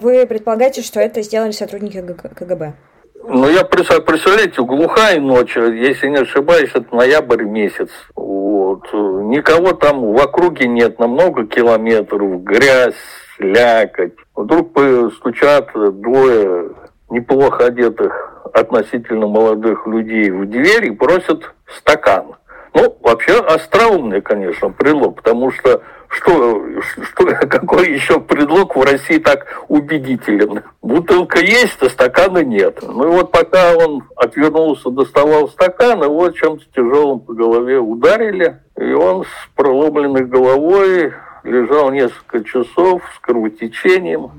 Вы предполагаете, что это сделали сотрудники КГБ? Ну, я представляете, глухая ночь, если не ошибаюсь, это ноябрь месяц. Вот. Никого там в округе нет на много километров, грязь, слякоть. Вдруг стучат двое неплохо одетых относительно молодых людей в дверь и просят стакан. Ну, вообще остроумный, конечно, предлог, потому что что, что, какой еще предлог в России так убедителен? Бутылка есть, а стакана нет. Ну и вот пока он отвернулся, доставал стакан, его чем-то тяжелым по голове ударили, и он с проломленной головой лежал несколько часов с кровотечением.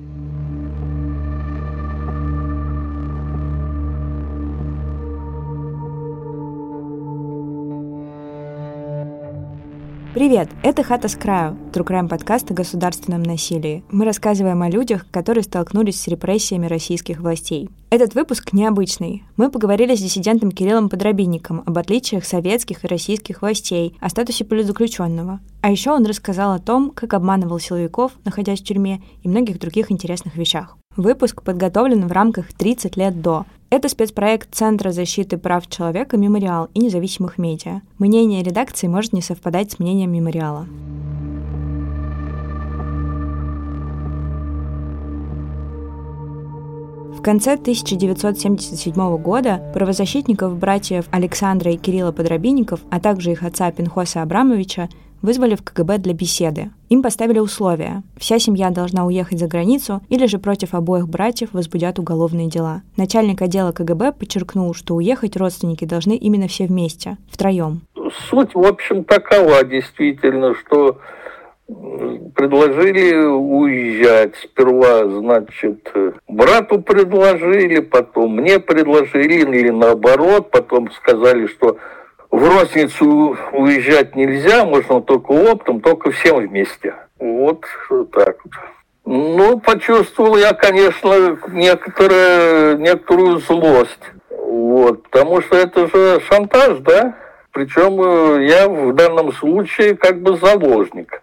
Привет, это «Хата с краю», Трукрайм подкаст о государственном насилии. Мы рассказываем о людях, которые столкнулись с репрессиями российских властей. Этот выпуск необычный. Мы поговорили с диссидентом Кириллом Подробинником об отличиях советских и российских властей, о статусе политзаключенного. А еще он рассказал о том, как обманывал силовиков, находясь в тюрьме, и многих других интересных вещах. Выпуск подготовлен в рамках «30 лет до», это спецпроект Центра защиты прав человека «Мемориал» и независимых медиа. Мнение редакции может не совпадать с мнением «Мемориала». В конце 1977 года правозащитников братьев Александра и Кирилла Подробинников, а также их отца Пинхоса Абрамовича вызвали в КГБ для беседы. Им поставили условия. Вся семья должна уехать за границу или же против обоих братьев возбудят уголовные дела. Начальник отдела КГБ подчеркнул, что уехать родственники должны именно все вместе, втроем. Суть, в общем, такова действительно, что предложили уезжать. Сперва, значит, брату предложили, потом мне предложили, или наоборот, потом сказали, что в розницу уезжать нельзя, можно только оптом, только всем вместе. Вот так вот. Ну, почувствовал я, конечно, некоторые, некоторую злость. Вот, потому что это же шантаж, да? Причем э, я в данном случае как бы заложник.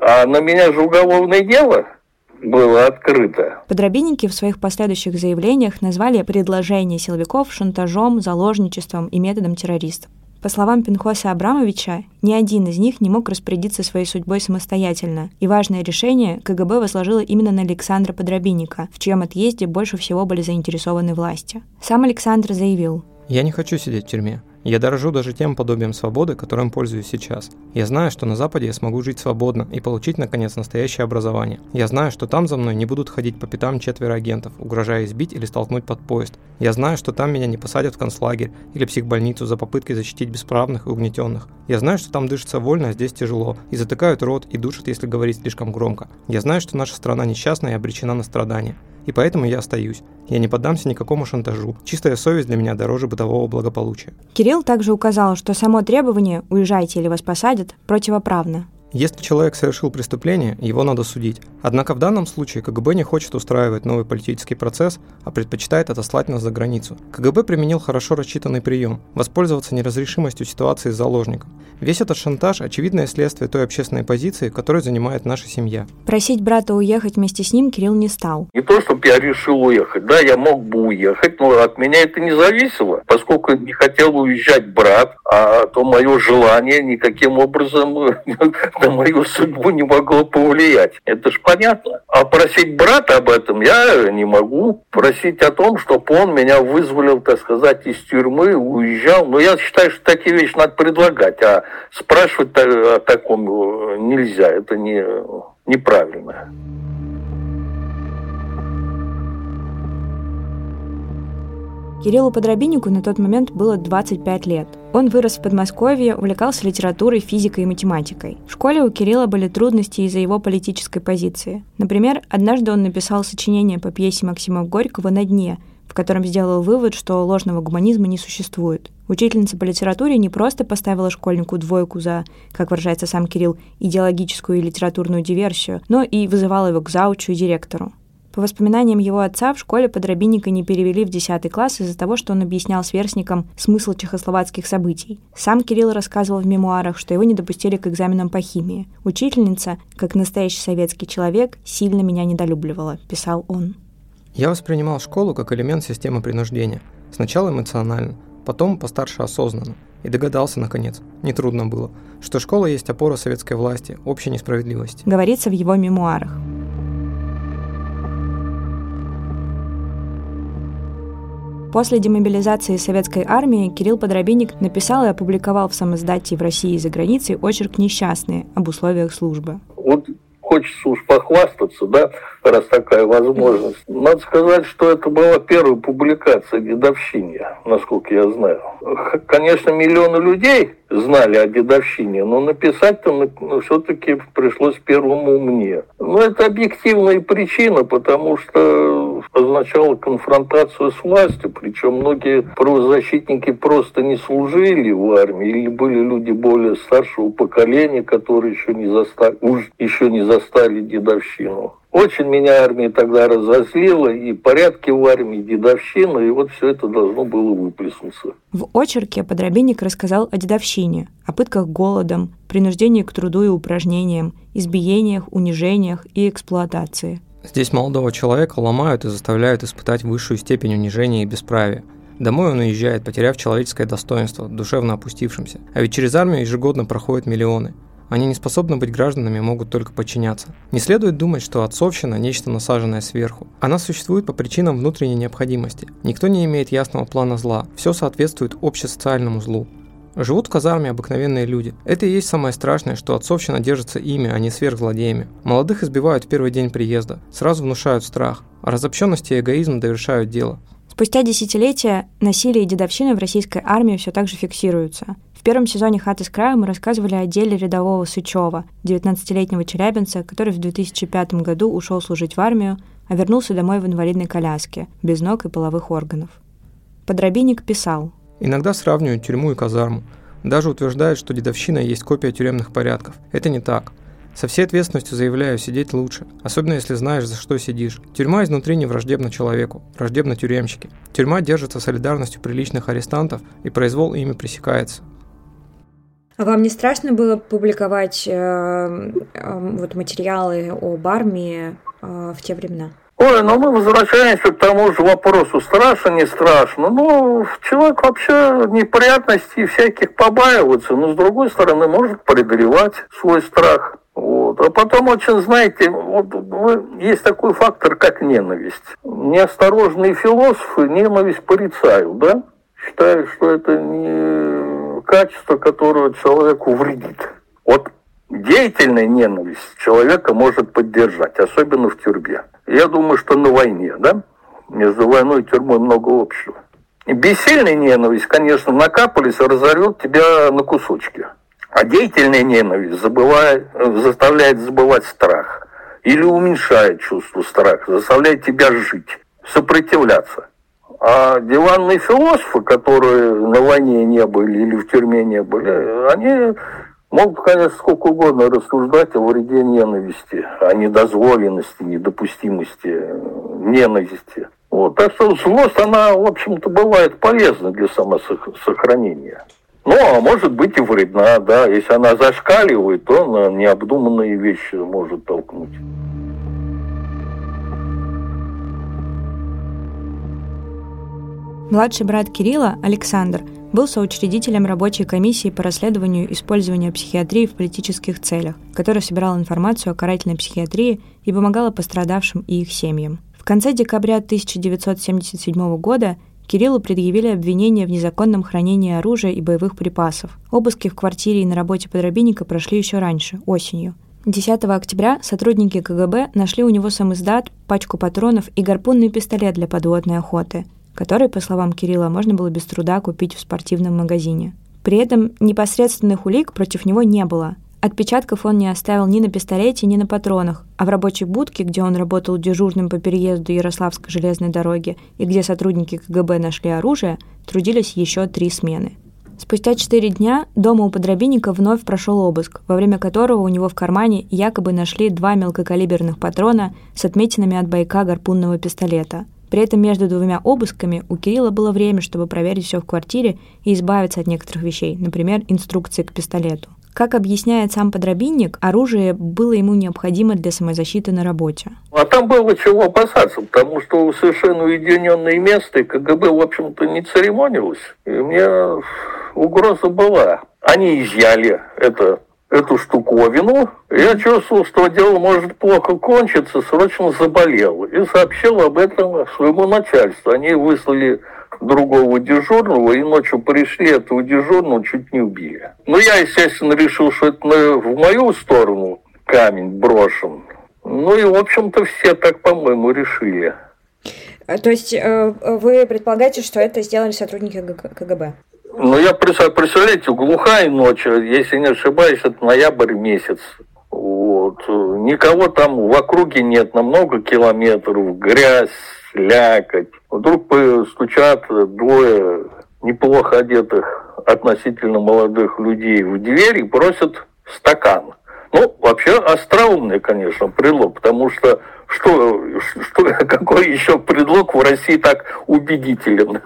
А на меня же уголовное дело было открыто. Подробинники в своих последующих заявлениях назвали предложение силовиков шантажом, заложничеством и методом террористов. По словам Пинхоса Абрамовича, ни один из них не мог распорядиться своей судьбой самостоятельно, и важное решение КГБ возложило именно на Александра Подробинника, в чьем отъезде больше всего были заинтересованы власти. Сам Александр заявил, «Я не хочу сидеть в тюрьме. Я дорожу даже тем подобием свободы, которым пользуюсь сейчас. Я знаю, что на Западе я смогу жить свободно и получить, наконец, настоящее образование. Я знаю, что там за мной не будут ходить по пятам четверо агентов, угрожая избить или столкнуть под поезд. Я знаю, что там меня не посадят в концлагерь или психбольницу за попыткой защитить бесправных и угнетенных. Я знаю, что там дышится вольно, а здесь тяжело, и затыкают рот, и душат, если говорить слишком громко. Я знаю, что наша страна несчастная и обречена на страдания. И поэтому я остаюсь. Я не поддамся никакому шантажу. Чистая совесть для меня дороже бытового благополучия. Также указал, что само требование «уезжайте или вас посадят» противоправно. Если человек совершил преступление, его надо судить. Однако в данном случае КГБ не хочет устраивать новый политический процесс, а предпочитает отослать нас за границу. КГБ применил хорошо рассчитанный прием – воспользоваться неразрешимостью ситуации с заложником. Весь этот шантаж – очевидное следствие той общественной позиции, которую занимает наша семья. Просить брата уехать вместе с ним Кирилл не стал. Не то, чтобы я решил уехать. Да, я мог бы уехать, но от меня это не зависело. Поскольку не хотел уезжать брат, а то мое желание никаким образом на мою судьбу не могло повлиять. Это ж понятно. А просить брата об этом я не могу. Просить о том, чтобы он меня вызволил, так сказать, из тюрьмы, уезжал. Но я считаю, что такие вещи надо предлагать. А спрашивать о таком нельзя. Это не, неправильно. Кириллу Подробиннику на тот момент было 25 лет. Он вырос в Подмосковье, увлекался литературой, физикой и математикой. В школе у Кирилла были трудности из-за его политической позиции. Например, однажды он написал сочинение по пьесе Максима Горького «На дне», в котором сделал вывод, что ложного гуманизма не существует. Учительница по литературе не просто поставила школьнику двойку за, как выражается сам Кирилл, идеологическую и литературную диверсию, но и вызывала его к заучу и директору. По воспоминаниям его отца, в школе подробинника не перевели в 10 класс из-за того, что он объяснял сверстникам смысл чехословацких событий. Сам Кирилл рассказывал в мемуарах, что его не допустили к экзаменам по химии. Учительница, как настоящий советский человек, сильно меня недолюбливала, писал он. Я воспринимал школу как элемент системы принуждения. Сначала эмоционально, потом постарше осознанно. И догадался, наконец, нетрудно было, что школа есть опора советской власти, общей несправедливости. Говорится в его мемуарах. После демобилизации советской армии Кирилл Подробинник написал и опубликовал в самоиздате в России и за границей очерк «Несчастные» об условиях службы. Вот хочется уж похвастаться, да, раз такая возможность. Надо сказать, что это была первая публикация дедовщине, насколько я знаю. Конечно, миллионы людей знали о дедовщине, но написать-то ну, все-таки пришлось первому мне. Но это объективная причина, потому что означало конфронтацию с властью, причем многие правозащитники просто не служили в армии, или были люди более старшего поколения, которые еще не застали, уж еще не застали дедовщину. Очень меня армия тогда разозлила, и порядки в армии, дедовщина, и вот все это должно было выплеснуться. В очерке Подробинник рассказал о дедовщине, о пытках голодом, принуждении к труду и упражнениям, избиениях, унижениях и эксплуатации. Здесь молодого человека ломают и заставляют испытать высшую степень унижения и бесправия. Домой он уезжает, потеряв человеческое достоинство, душевно опустившимся. А ведь через армию ежегодно проходят миллионы – они не способны быть гражданами, могут только подчиняться. Не следует думать, что отцовщина – нечто насаженное сверху. Она существует по причинам внутренней необходимости. Никто не имеет ясного плана зла. Все соответствует общесоциальному злу. Живут в казарме обыкновенные люди. Это и есть самое страшное, что отцовщина держится ими, а не сверхзлодеями. Молодых избивают в первый день приезда, сразу внушают страх, а разобщенность и эгоизм довершают дело. Спустя десятилетия насилие и дедовщина в российской армии все так же фиксируются. В первом сезоне «Хаты с краю» мы рассказывали о деле рядового Сычева, 19-летнего челябинца, который в 2005 году ушел служить в армию, а вернулся домой в инвалидной коляске, без ног и половых органов. Подробинник писал. «Иногда сравнивают тюрьму и казарму. Даже утверждают, что дедовщина есть копия тюремных порядков. Это не так. Со всей ответственностью заявляю, сидеть лучше, особенно если знаешь, за что сидишь. Тюрьма изнутри не враждебна человеку, враждебна тюремщике. Тюрьма держится солидарностью приличных арестантов, и произвол ими пресекается. А вам не страшно было публиковать э, э, вот материалы об армии э, в те времена? Ой, ну мы возвращаемся к тому же вопросу, страшно, не страшно. Ну, человек вообще неприятностей всяких побаивается, но с другой стороны может преодолевать свой страх. Вот. А потом очень, знаете, вот, есть такой фактор, как ненависть. Неосторожные философы ненависть порицают, да? Считают, что это не качество, которое человеку вредит. Вот деятельная ненависть человека может поддержать, особенно в тюрьме. Я думаю, что на войне, да, между войной и тюрьмой много общего. И бессильная ненависть, конечно, накапались и разорвет тебя на кусочки. А деятельная ненависть забывает, заставляет забывать страх или уменьшает чувство страха, заставляет тебя жить, сопротивляться. А диванные философы, которые на войне не были или в тюрьме не были, они могут, конечно, сколько угодно рассуждать о вреде ненависти, о недозволенности, недопустимости ненависти. Вот. Так что злость, она, в общем-то, бывает полезна для самосохранения. Ну, а может быть и вредна, да. Если она зашкаливает, то на необдуманные вещи может толкнуть. Младший брат Кирилла, Александр, был соучредителем рабочей комиссии по расследованию использования психиатрии в политических целях, которая собирала информацию о карательной психиатрии и помогала пострадавшим и их семьям. В конце декабря 1977 года Кириллу предъявили обвинение в незаконном хранении оружия и боевых припасов. Обыски в квартире и на работе подробинника прошли еще раньше, осенью. 10 октября сотрудники КГБ нашли у него сам издат, пачку патронов и гарпунный пистолет для подводной охоты – который, по словам Кирилла, можно было без труда купить в спортивном магазине. При этом непосредственных улик против него не было. Отпечатков он не оставил ни на пистолете, ни на патронах, а в рабочей будке, где он работал дежурным по переезду Ярославской железной дороги и где сотрудники КГБ нашли оружие, трудились еще три смены. Спустя четыре дня дома у подробинника вновь прошел обыск, во время которого у него в кармане якобы нашли два мелкокалиберных патрона с отметинами от бойка гарпунного пистолета. При этом между двумя обысками у Кирилла было время, чтобы проверить все в квартире и избавиться от некоторых вещей, например, инструкции к пистолету. Как объясняет сам подробинник, оружие было ему необходимо для самозащиты на работе. А там было чего опасаться, потому что совершенно уединенное место, и КГБ, в общем-то, не церемонилось. И мне угроза была. Они изъяли это эту штуковину. Я чувствовал, что дело может плохо кончиться, срочно заболел. И сообщил об этом своему начальству. Они выслали другого дежурного, и ночью пришли, этого дежурного чуть не убили. Но я, естественно, решил, что это в мою сторону камень брошен. Ну и, в общем-то, все так, по-моему, решили. А, то есть э, вы предполагаете, что это сделали сотрудники КГБ? Ну, я представляете, глухая ночь, если не ошибаюсь, это ноябрь месяц. Вот. Никого там в округе нет на много километров, грязь, слякоть. Вдруг стучат двое неплохо одетых относительно молодых людей в дверь и просят стакан. Ну, вообще остроумный, конечно, предлог, потому что что, что, какой еще предлог в России так убедителен?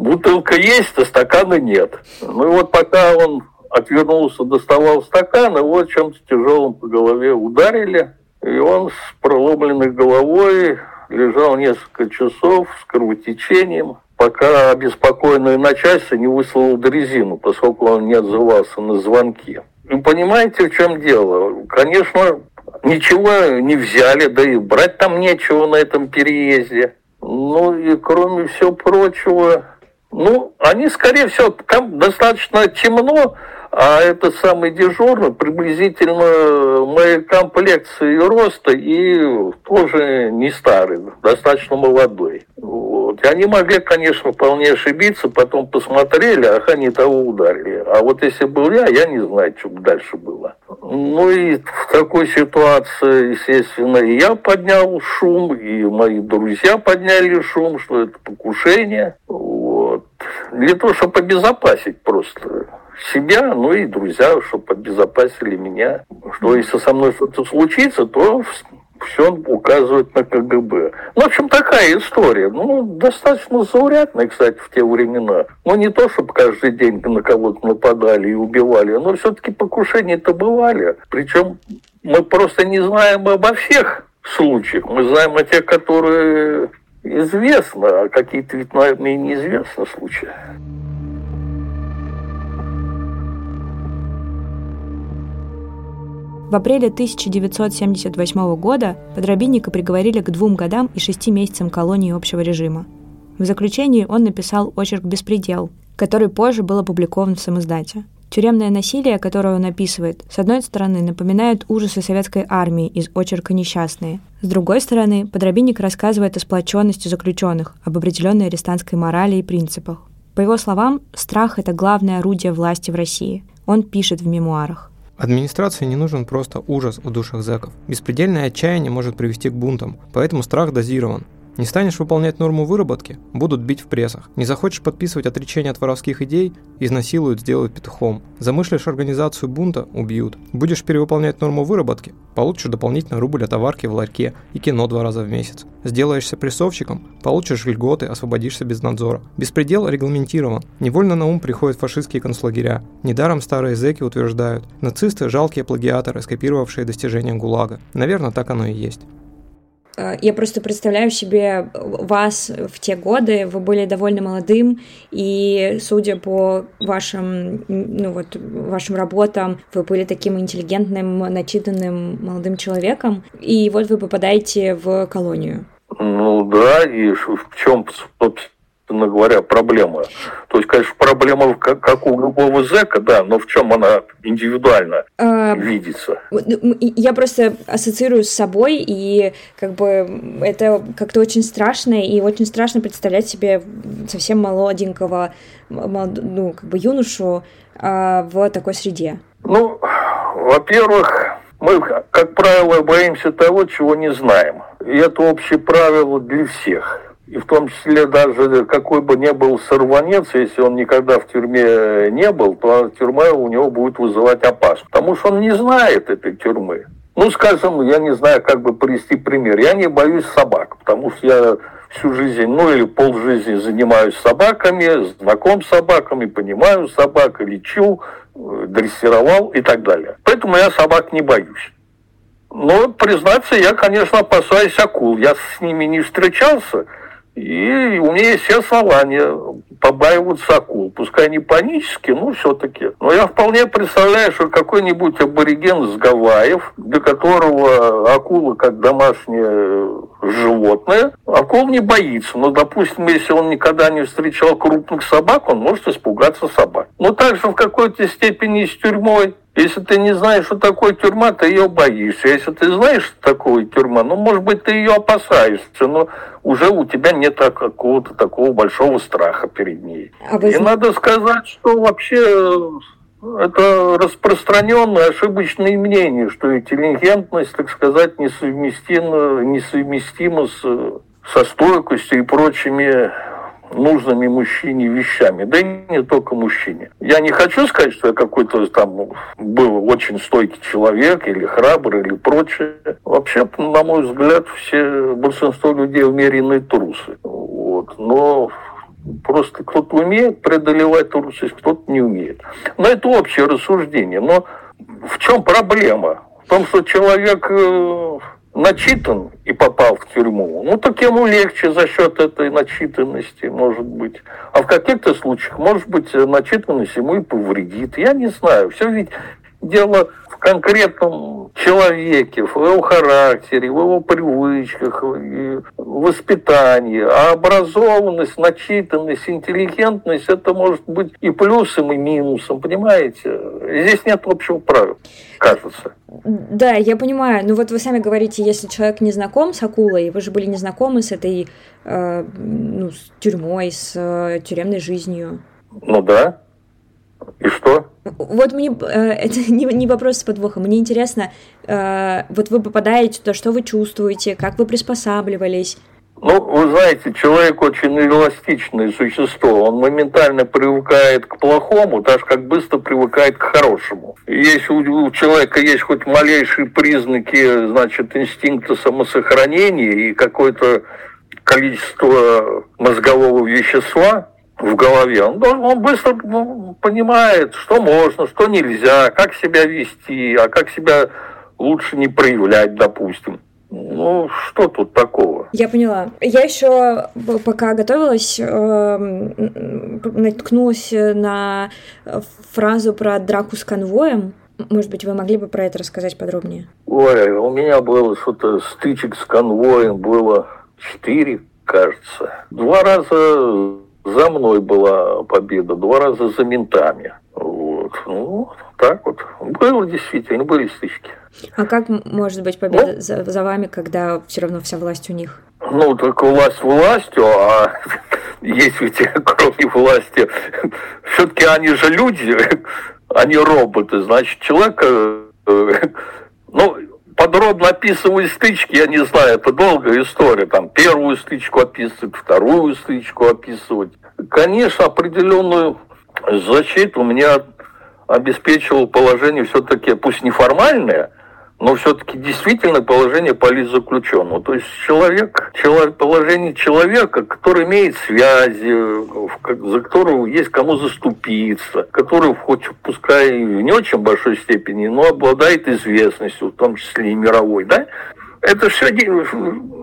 Бутылка есть, а стакана нет. Ну и вот пока он отвернулся, доставал стакан, его чем-то тяжелым по голове ударили, и он с проломленной головой лежал несколько часов с кровотечением, пока обеспокоенное начальство не выслало дрезину, поскольку он не отзывался на звонки. И понимаете, в чем дело? Конечно, ничего не взяли, да и брать там нечего на этом переезде. Ну и кроме всего прочего, ну, они, скорее всего, там достаточно темно, а этот самый дежурный приблизительно моей комплекции и роста и тоже не старый, достаточно молодой. Вот. И они могли, конечно, вполне ошибиться, потом посмотрели, ах, они того ударили. А вот если был я, я не знаю, что бы дальше было. Ну и в такой ситуации, естественно, и я поднял шум, и мои друзья подняли шум, что это покушение. Для того, чтобы обезопасить просто себя, ну и друзья, чтобы обезопасили меня. Что если со мной что-то случится, то все указывает на КГБ. Ну, в общем, такая история. Ну, достаточно заурядная, кстати, в те времена. Ну, не то, чтобы каждый день на кого-то нападали и убивали, но все-таки покушения-то бывали. Причем мы просто не знаем обо всех случаях. Мы знаем о тех, которые известны, а какие-то ведь, наверное, и случаи. В апреле 1978 года подробинника приговорили к двум годам и шести месяцам колонии общего режима. В заключении он написал очерк «Беспредел», который позже был опубликован в самоиздате. Тюремное насилие, которое он описывает, с одной стороны, напоминает ужасы советской армии из очерка «Несчастные». С другой стороны, подробинник рассказывает о сплоченности заключенных, об определенной арестантской морали и принципах. По его словам, страх – это главное орудие власти в России. Он пишет в мемуарах. Администрации не нужен просто ужас у душах зэков. Беспредельное отчаяние может привести к бунтам, поэтому страх дозирован. Не станешь выполнять норму выработки – будут бить в прессах. Не захочешь подписывать отречение от воровских идей – изнасилуют, сделают петухом. Замышлишь организацию бунта – убьют. Будешь перевыполнять норму выработки – получишь дополнительно рубль от товарки в ларьке и кино два раза в месяц. Сделаешься прессовщиком – получишь льготы, освободишься без надзора. Беспредел регламентирован. Невольно на ум приходят фашистские концлагеря. Недаром старые зэки утверждают – нацисты – жалкие плагиаторы, скопировавшие достижения ГУЛАГа. Наверное, так оно и есть. Э, я просто представляю себе вас в те годы, вы были довольно молодым, и судя по вашим, ну вот, вашим работам, вы были таким интеллигентным, начитанным молодым человеком, и вот вы попадаете в колонию. Ну да, и в чем, собственно говоря, проблема. То есть, конечно, проблема как, как у любого зэка, да, но в чем она индивидуально а, видится? Я просто ассоциирую с собой, и как бы это как-то очень страшно, и очень страшно представлять себе совсем молоденького, ну, как бы юношу а, в такой среде. Ну, во-первых, мы, как правило, боимся того, чего не знаем. И это общее правило для всех и в том числе даже какой бы ни был сорванец, если он никогда в тюрьме не был, то тюрьма у него будет вызывать опасность, потому что он не знает этой тюрьмы. Ну, скажем, я не знаю, как бы привести пример. Я не боюсь собак, потому что я всю жизнь, ну или полжизни занимаюсь собаками, знаком с собаками, понимаю собак, лечу, дрессировал и так далее. Поэтому я собак не боюсь. Но, признаться, я, конечно, опасаюсь акул. Я с ними не встречался, и у меня есть все основания побаиваться акул. Пускай не панически, но все-таки. Но я вполне представляю, что какой-нибудь абориген с Гавайев, для которого акула как домашнее животное, акул не боится. Но, допустим, если он никогда не встречал крупных собак, он может испугаться собак. Но также в какой-то степени с тюрьмой если ты не знаешь, что такое тюрьма, ты ее боишься. Если ты знаешь, что такое тюрьма, ну, может быть, ты ее опасаешься, но уже у тебя нет какого-то такого большого страха перед ней. А вы... И надо сказать, что вообще э, это распространенное ошибочное мнение, что интеллигентность, так сказать, несовместима, несовместима с, со стойкостью и прочими нужными мужчине вещами, да и не только мужчине. Я не хочу сказать, что я какой-то там был очень стойкий человек или храбрый или прочее. Вообще, на мой взгляд, все большинство людей умеренные трусы. Вот. Но просто кто-то умеет преодолевать трусость, кто-то не умеет. Но это общее рассуждение. Но в чем проблема? В том, что человек э, начитан и попал в тюрьму, ну так ему легче за счет этой начитанности, может быть. А в каких-то случаях, может быть, начитанность ему и повредит. Я не знаю. Все ведь дело в конкретном человеке, в его характере, в его привычках, в воспитании. А образованность, начитанность, интеллигентность – это может быть и плюсом, и минусом, понимаете? Здесь нет общего правила, кажется. Да, я понимаю. Ну вот вы сами говорите, если человек не знаком с акулой, вы же были не знакомы с этой э, ну, с тюрьмой, с э, тюремной жизнью. Ну да. И что? Вот мне э, это не, не вопрос с подвохом. Мне интересно, э, вот вы попадаете туда, что вы чувствуете, как вы приспосабливались? Ну, вы знаете, человек очень эластичное существо. Он моментально привыкает к плохому, так же как быстро привыкает к хорошему. Если у, человека есть хоть малейшие признаки, значит, инстинкта самосохранения и какое-то количество мозгового вещества, в голове. Он, он быстро ну, понимает, что можно, что нельзя, как себя вести, а как себя лучше не проявлять, допустим. Ну, что тут такого? Я поняла. Я еще, пока готовилась, эм, наткнулась на фразу про драку с конвоем. Может быть, вы могли бы про это рассказать подробнее? Ой, у меня было что-то стычек с конвоем, было четыре, кажется. Два раза за мной была победа, два раза за ментами. Вот. Ну, так вот. Было действительно, были стычки. А как может быть победа ну, за, за вами, когда все равно вся власть у них? Ну, только власть властью, а есть ведь кроме власти, все-таки они же люди, они роботы, значит, человек, э, ну, подробно описываю стычки, я не знаю, это долгая история, там первую стычку описывать, вторую стычку описывать. Конечно, определенную защиту меня обеспечивал положение все-таки, пусть неформальное, но все-таки действительно положение политзаключенного. То есть человек, человек, положение человека, который имеет связи, за которого есть кому заступиться, который, хоть пускай в не очень большой степени, но обладает известностью, в том числе и мировой, да, это все,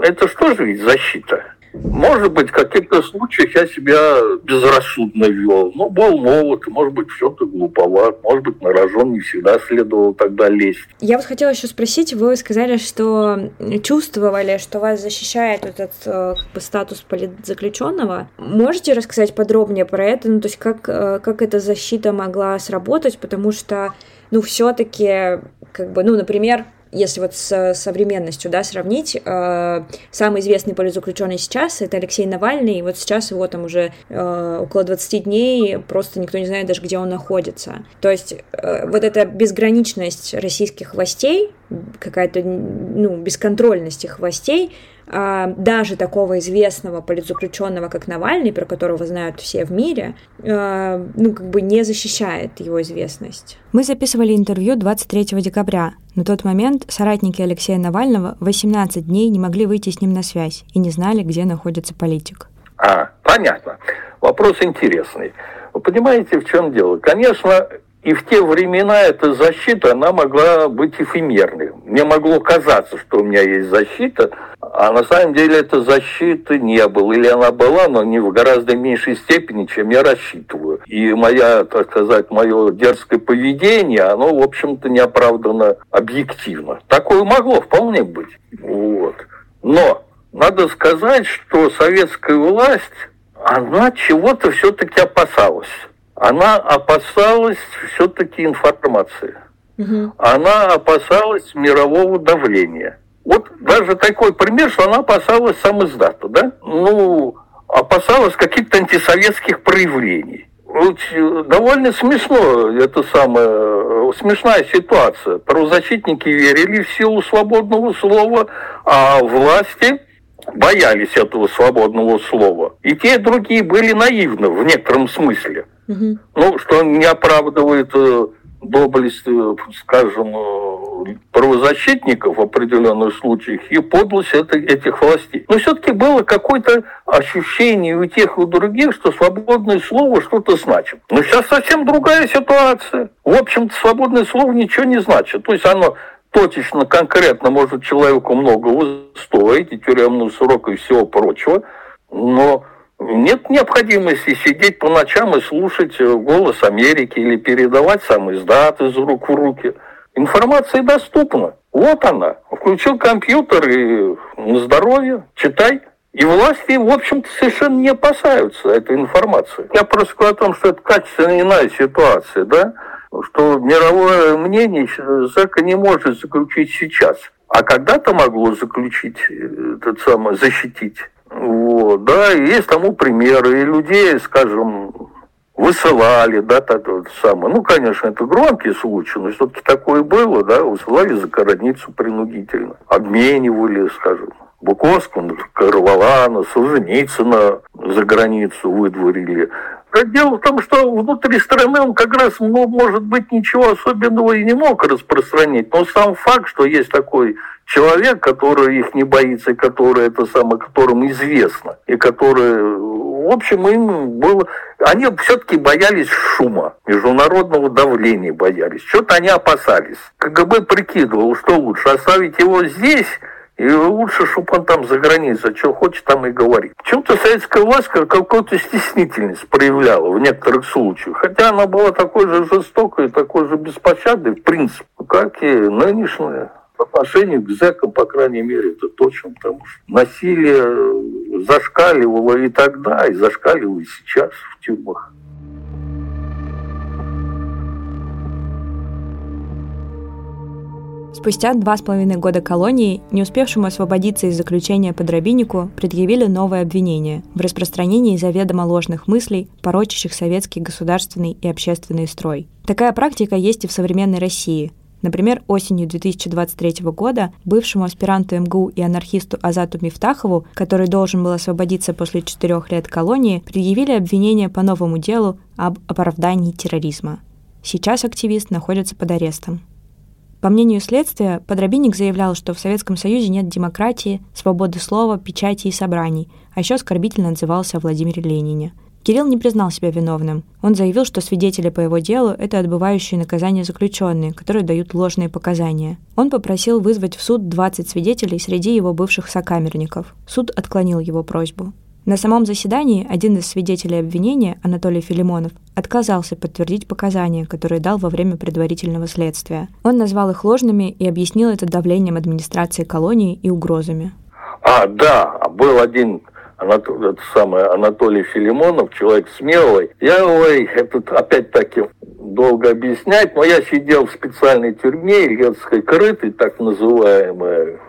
это что же ведь защита? Может быть, в каких-то случаях я себя безрассудно вел. Ну, был молод, может быть, все-то глуповат, может быть, на рожон не всегда следовало тогда лезть. Я вот хотела еще спросить, вы сказали, что чувствовали, что вас защищает этот э, как бы, статус политзаключенного. Можете рассказать подробнее про это? Ну, то есть, как, э, как эта защита могла сработать? Потому что, ну, все-таки, как бы, ну, например, если вот с современностью, да, сравнить, э, самый известный политзаключенный сейчас это Алексей Навальный, и вот сейчас его там уже э, около 20 дней, просто никто не знает даже, где он находится. То есть э, вот эта безграничность российских властей, какая-то ну, бесконтрольность их властей, даже такого известного политзаключенного, как Навальный, про которого знают все в мире, а, ну, как бы не защищает его известность. Мы записывали интервью 23 декабря. На тот момент соратники Алексея Навального 18 дней не могли выйти с ним на связь и не знали, где находится политик. А, понятно. Вопрос интересный. Вы понимаете, в чем дело? Конечно, и в те времена эта защита, она могла быть эфемерной. Мне могло казаться, что у меня есть защита, а на самом деле этой защиты не было. Или она была, но не в гораздо меньшей степени, чем я рассчитываю. И моя, так сказать, мое дерзкое поведение, оно, в общем-то, неоправданно объективно. Такое могло вполне быть. Вот. Но надо сказать, что советская власть, она чего-то все-таки опасалась она опасалась все-таки информации. Угу. Она опасалась мирового давления. Вот даже такой пример, что она опасалась сам издата, да? Ну, опасалась каких-то антисоветских проявлений. Вот э, довольно смешно, это самая смешная ситуация. Правозащитники верили в силу свободного слова, а власти боялись этого свободного слова. И те, и другие были наивны в некотором смысле. Ну, что не оправдывает э, доблесть, э, скажем, э, правозащитников в определенных случаях и подлость это, этих властей. Но все-таки было какое-то ощущение у тех и у других, что свободное слово что-то значит. Но сейчас совсем другая ситуация. В общем-то, свободное слово ничего не значит. То есть оно точечно, конкретно может человеку много стоить, и тюремный срок, и всего прочего, но нет необходимости сидеть по ночам и слушать э, голос Америки или передавать сам издат из рук в руки. Информация доступна. Вот она. Включил компьютер и на здоровье, читай. И власти, в общем-то, совершенно не опасаются этой информации. Я просто говорю о том, что это качественно иная ситуация, да? Что мировое мнение ЗЭКа не может заключить сейчас. А когда-то могло заключить, э, этот самый, защитить. Вот, да, есть тому примеры. И людей, скажем, высылали, да, так вот самое. Ну, конечно, это громкие случаи, но все-таки такое было, да, высылали за границу принудительно. Обменивали, скажем, Буковского, Карлована, Солженицына за границу выдворили. Дело в том, что внутри страны он как раз, ну, может быть, ничего особенного и не мог распространить. Но сам факт, что есть такой человек, который их не боится, который это самое, которому известно, и который, в общем, им было... Они все-таки боялись шума, международного давления боялись. Что-то они опасались. КГБ прикидывал, что лучше, оставить его здесь и лучше, чтобы он там за границей, что хочет, там и говорит. Чем-то советская власть какую-то стеснительность проявляла в некоторых случаях. Хотя она была такой же жестокой, такой же беспощадной, в принципе, как и нынешняя. Отношению к зэкам, по крайней мере, это точно, потому что насилие зашкаливало и тогда, и зашкаливало и сейчас в тюрьмах. Спустя два с половиной года колонии, не успевшему освободиться из заключения под Рабинику, предъявили новое обвинение в распространении заведомо ложных мыслей, порочащих советский государственный и общественный строй. Такая практика есть и в современной России. Например, осенью 2023 года бывшему аспиранту МГУ и анархисту Азату Мифтахову, который должен был освободиться после четырех лет колонии, предъявили обвинение по новому делу об оправдании терроризма. Сейчас активист находится под арестом. По мнению следствия, Подробинник заявлял, что в Советском Союзе нет демократии, свободы слова, печати и собраний, а еще оскорбительно отзывался о Владимире Ленине. Кирилл не признал себя виновным. Он заявил, что свидетели по его делу – это отбывающие наказание заключенные, которые дают ложные показания. Он попросил вызвать в суд 20 свидетелей среди его бывших сокамерников. Суд отклонил его просьбу. На самом заседании один из свидетелей обвинения, Анатолий Филимонов, отказался подтвердить показания, которые дал во время предварительного следствия. Он назвал их ложными и объяснил это давлением администрации колонии и угрозами. А, да, был один Анатолий, это самый Анатолий Филимонов, человек смелый. Я, ой, это опять-таки долго объяснять, но я сидел в специальной тюрьме, Ильецкой крытой, так называемая.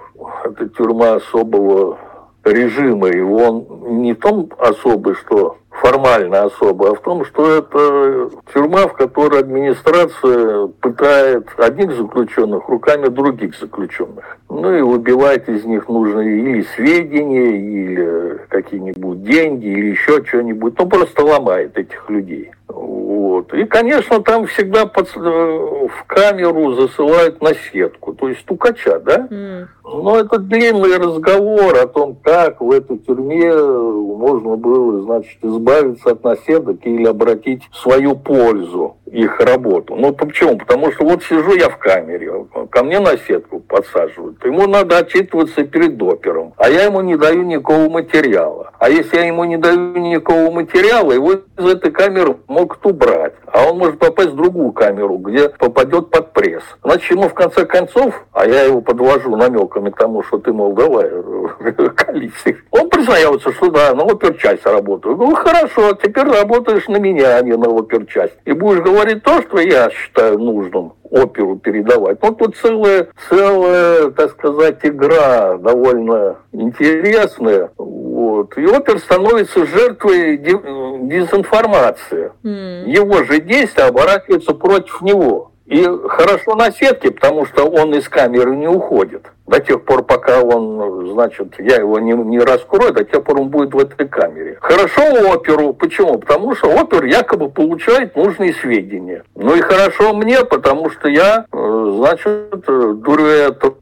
Это тюрьма особого режима, и он не том особый, что формально особо, а в том, что это тюрьма, в которой администрация пытает одних заключенных руками других заключенных. Ну и выбивает из них нужные или сведения, или какие-нибудь деньги, или еще что-нибудь. Ну, просто ломает этих людей. Вот. И, конечно, там всегда под, э, в камеру засылают на сетку, то есть стукача, да? Mm. Но это длинный разговор о том, как в этой тюрьме можно было, значит, избавиться от наседок или обратить в свою пользу их работу. Ну, почему? Потому что вот сижу я в камере, ко мне на сетку подсаживают. Ему надо отчитываться перед опером, а я ему не даю никакого материала. А если я ему не даю никакого материала, его из этой камеры могут убрать. А он может попасть в другую камеру, где попадет под пресс. Значит, ему в конце концов, а я его подвожу намеками к тому, что ты, мол, давай, колись. Он признается, что да, на оперчасть работаю. Я говорю, хорошо, теперь работаешь на меня, а не на оперчасть. И будешь говорить то, что я считаю нужным оперу передавать. Ну, тут целая, целая, так сказать, игра довольно интересная. Вот. И опер становится жертвой дезинформации. Mm. Его же действия оборачиваются против него. И хорошо на сетке, потому что он из камеры не уходит. До тех пор, пока он, значит, я его не, не раскрою, до тех пор он будет в этой камере. Хорошо оперу. Почему? Потому что опер якобы получает нужные сведения. Ну и хорошо мне, потому что я, э, значит, дурю этого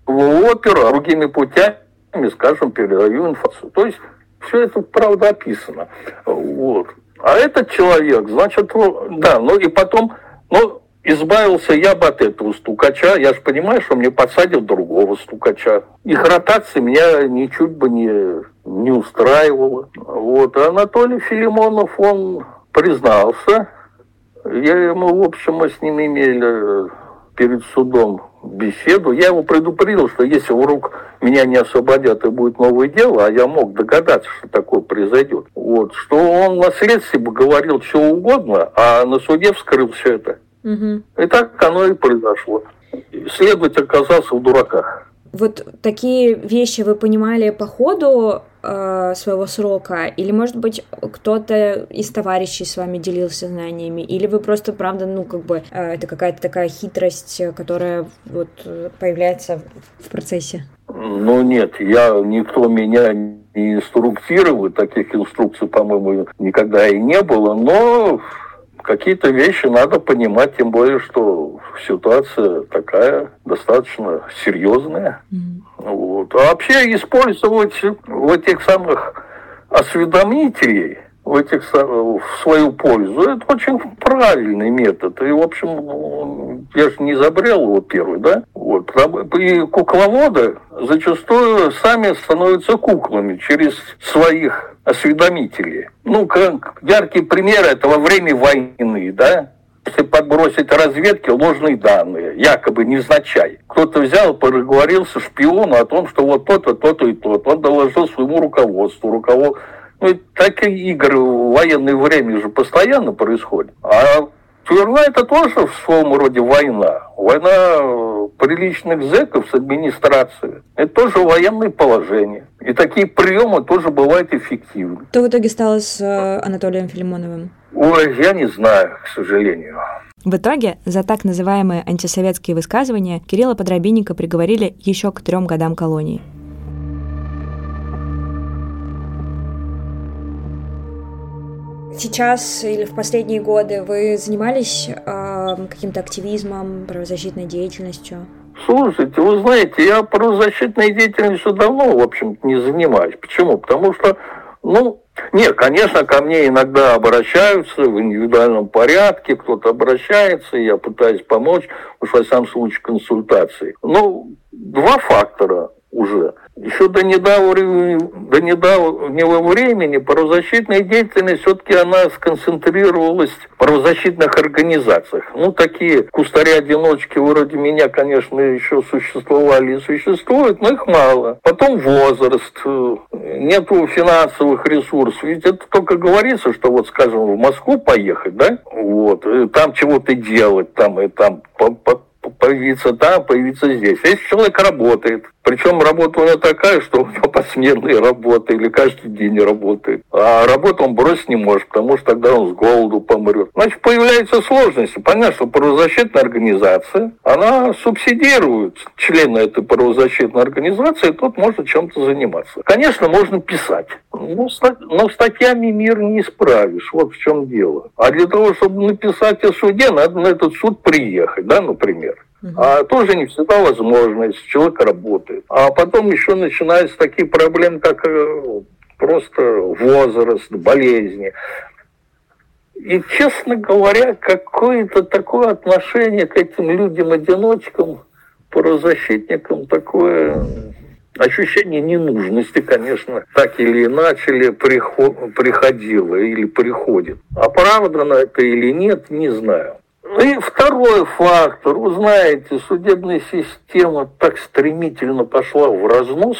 опера другими путями, скажем, передаю информацию. То есть все это правда описано. Вот. А этот человек, значит, да, ну и потом, ну, избавился я бы от этого стукача. Я же понимаю, что мне подсадил другого стукача. Их ротация меня ничуть бы не, не устраивала. Вот. А Анатолий Филимонов, он признался. Я ему, в общем, мы с ним имели перед судом беседу. Я его предупредил, что если вдруг меня не освободят и будет новое дело, а я мог догадаться, что такое произойдет, вот, что он на следствии бы говорил что угодно, а на суде вскрыл все это. Угу. И так оно и произошло. Следователь оказался в дураках. Вот такие вещи вы понимали по ходу э, своего срока, или, может быть, кто-то из товарищей с вами делился знаниями, или вы просто, правда, ну, как бы, э, это какая-то такая хитрость, которая вот появляется в процессе? Ну, нет, я, никто меня не инструктировал, таких инструкций, по-моему, никогда и не было, но какие-то вещи надо понимать, тем более, что ситуация такая достаточно серьезная. Mm-hmm. Вот. А вообще использовать в этих самых осведомителей в, этих, в свою пользу, это очень правильный метод. И, в общем, я же не изобрел его первый, да? Вот. И кукловоды зачастую сами становятся куклами через своих осведомителей. Ну, как яркий пример этого время войны, да? Если подбросить разведке ложные данные, якобы невзначай. Кто-то взял, проговорился шпиону о том, что вот то-то, то-то и то Он доложил своему руководству. Руководство ну, такие игры в военное время же постоянно происходят. А тюрьма это тоже в своем роде война. Война приличных зэков с администрацией. Это тоже военное положение. И такие приемы тоже бывают эффективны. Что в итоге стало с э, Анатолием Филимоновым? Ой, я не знаю, к сожалению. В итоге за так называемые антисоветские высказывания Кирилла Подробинника приговорили еще к трем годам колонии. Сейчас или в последние годы вы занимались э, каким-то активизмом, правозащитной деятельностью? Слушайте, вы знаете, я правозащитной деятельностью давно, в общем не занимаюсь. Почему? Потому что, ну, нет, конечно, ко мне иногда обращаются в индивидуальном порядке, кто-то обращается, я пытаюсь помочь, уж во всяком случае консультации. Ну, два фактора уже – еще до недавнего, до недавнего времени правозащитная деятельность все-таки она сконцентрировалась в правозащитных организациях. Ну, такие кустари-одиночки вроде меня, конечно, еще существовали и существуют, но их мало. Потом возраст, нету финансовых ресурсов. Ведь это только говорится, что вот, скажем, в Москву поехать, да, вот, там чего-то делать, там и там появиться там, появиться здесь. Если человек работает, причем работа у него такая, что у него посмертные работы или каждый день работает. А работу он бросить не может, потому что тогда он с голоду помрет. Значит, появляются сложности. Понятно, что правозащитная организация, она субсидирует члена этой правозащитной организации, и тот может чем-то заниматься. Конечно, можно писать. Но, статьями мир не исправишь. Вот в чем дело. А для того, чтобы написать о суде, надо на этот суд приехать, да, например. А тоже не всегда возможно, если человек работает. А потом еще начинаются такие проблемы, как э, просто возраст, болезни. И, честно говоря, какое-то такое отношение к этим людям-одиночкам, правозащитникам, такое ощущение ненужности, конечно, так или иначе приходило или приходит. Оправдано это или нет, не знаю. И второй фактор. Вы знаете, судебная система так стремительно пошла в разнос.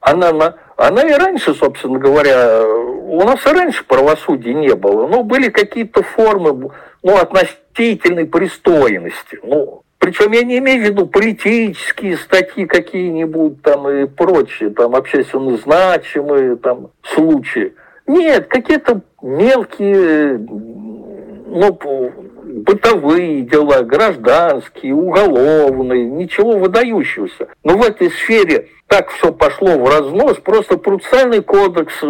Она, на, она и раньше, собственно говоря, у нас и раньше правосудия не было. Но были какие-то формы ну, относительной пристойности. Ну, причем я не имею в виду политические статьи какие-нибудь там и прочие, там общественно значимые там случаи. Нет, какие-то мелкие, ну, бытовые дела, гражданские, уголовные, ничего выдающегося. Но в этой сфере так все пошло в разнос, просто процессуальный кодекс э,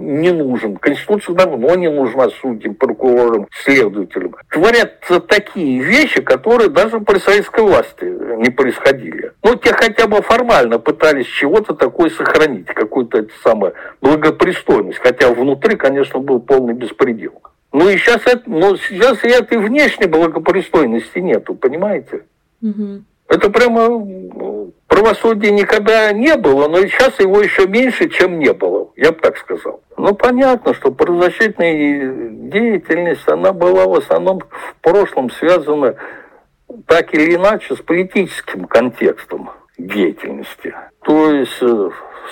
не нужен. Конституция давно не нужна судьям, прокурорам, следователям. Творятся такие вещи, которые даже при советской власти не происходили. Ну, те хотя бы формально пытались чего-то такое сохранить, какую-то самую благопристойность. Хотя внутри, конечно, был полный беспредел. Ну и сейчас, это, ну, сейчас и этой внешней благопристойности нету, понимаете? Угу. Это прямо правосудия никогда не было, но сейчас его еще меньше, чем не было, я бы так сказал. Ну, понятно, что правозащитная деятельность, она была в основном в прошлом связана так или иначе с политическим контекстом деятельности. То есть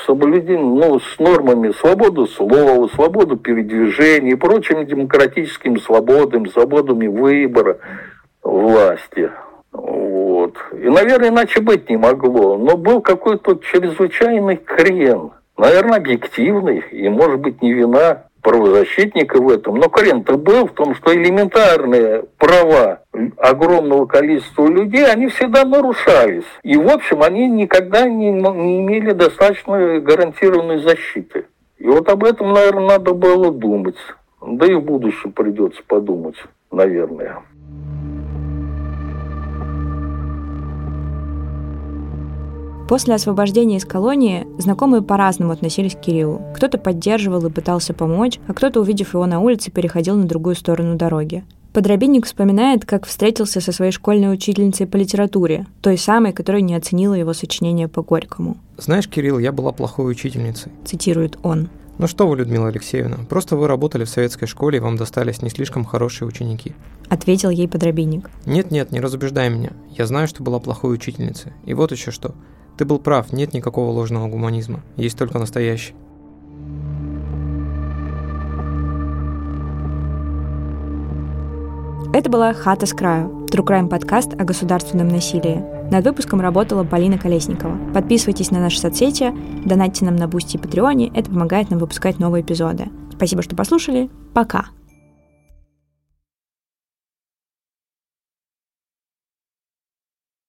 соблюдение, ну, с нормами свободы слова, свободы передвижения и прочими демократическими свободами, свободами выбора власти. Вот. И, наверное, иначе быть не могло. Но был какой-то чрезвычайный крен. Наверное, объективный. И, может быть, не вина правозащитника в этом. Но крен-то был в том, что элементарные права огромного количества людей, они всегда нарушались. И, в общем, они никогда не, не имели достаточно гарантированной защиты. И вот об этом, наверное, надо было думать. Да и в будущем придется подумать, наверное. После освобождения из колонии знакомые по-разному относились к Кириллу. Кто-то поддерживал и пытался помочь, а кто-то, увидев его на улице, переходил на другую сторону дороги. Подробинник вспоминает, как встретился со своей школьной учительницей по литературе, той самой, которая не оценила его сочинение по Горькому. «Знаешь, Кирилл, я была плохой учительницей», — цитирует он. «Ну что вы, Людмила Алексеевна, просто вы работали в советской школе, и вам достались не слишком хорошие ученики». Ответил ей подробинник. «Нет-нет, не разубеждай меня. Я знаю, что была плохой учительницей. И вот еще что. Ты был прав, нет никакого ложного гуманизма, есть только настоящий. Это была «Хата с краю» – True Crime подкаст о государственном насилии. Над выпуском работала Полина Колесникова. Подписывайтесь на наши соцсети, донатьте нам на Бусти и Патреоне, это помогает нам выпускать новые эпизоды. Спасибо, что послушали. Пока!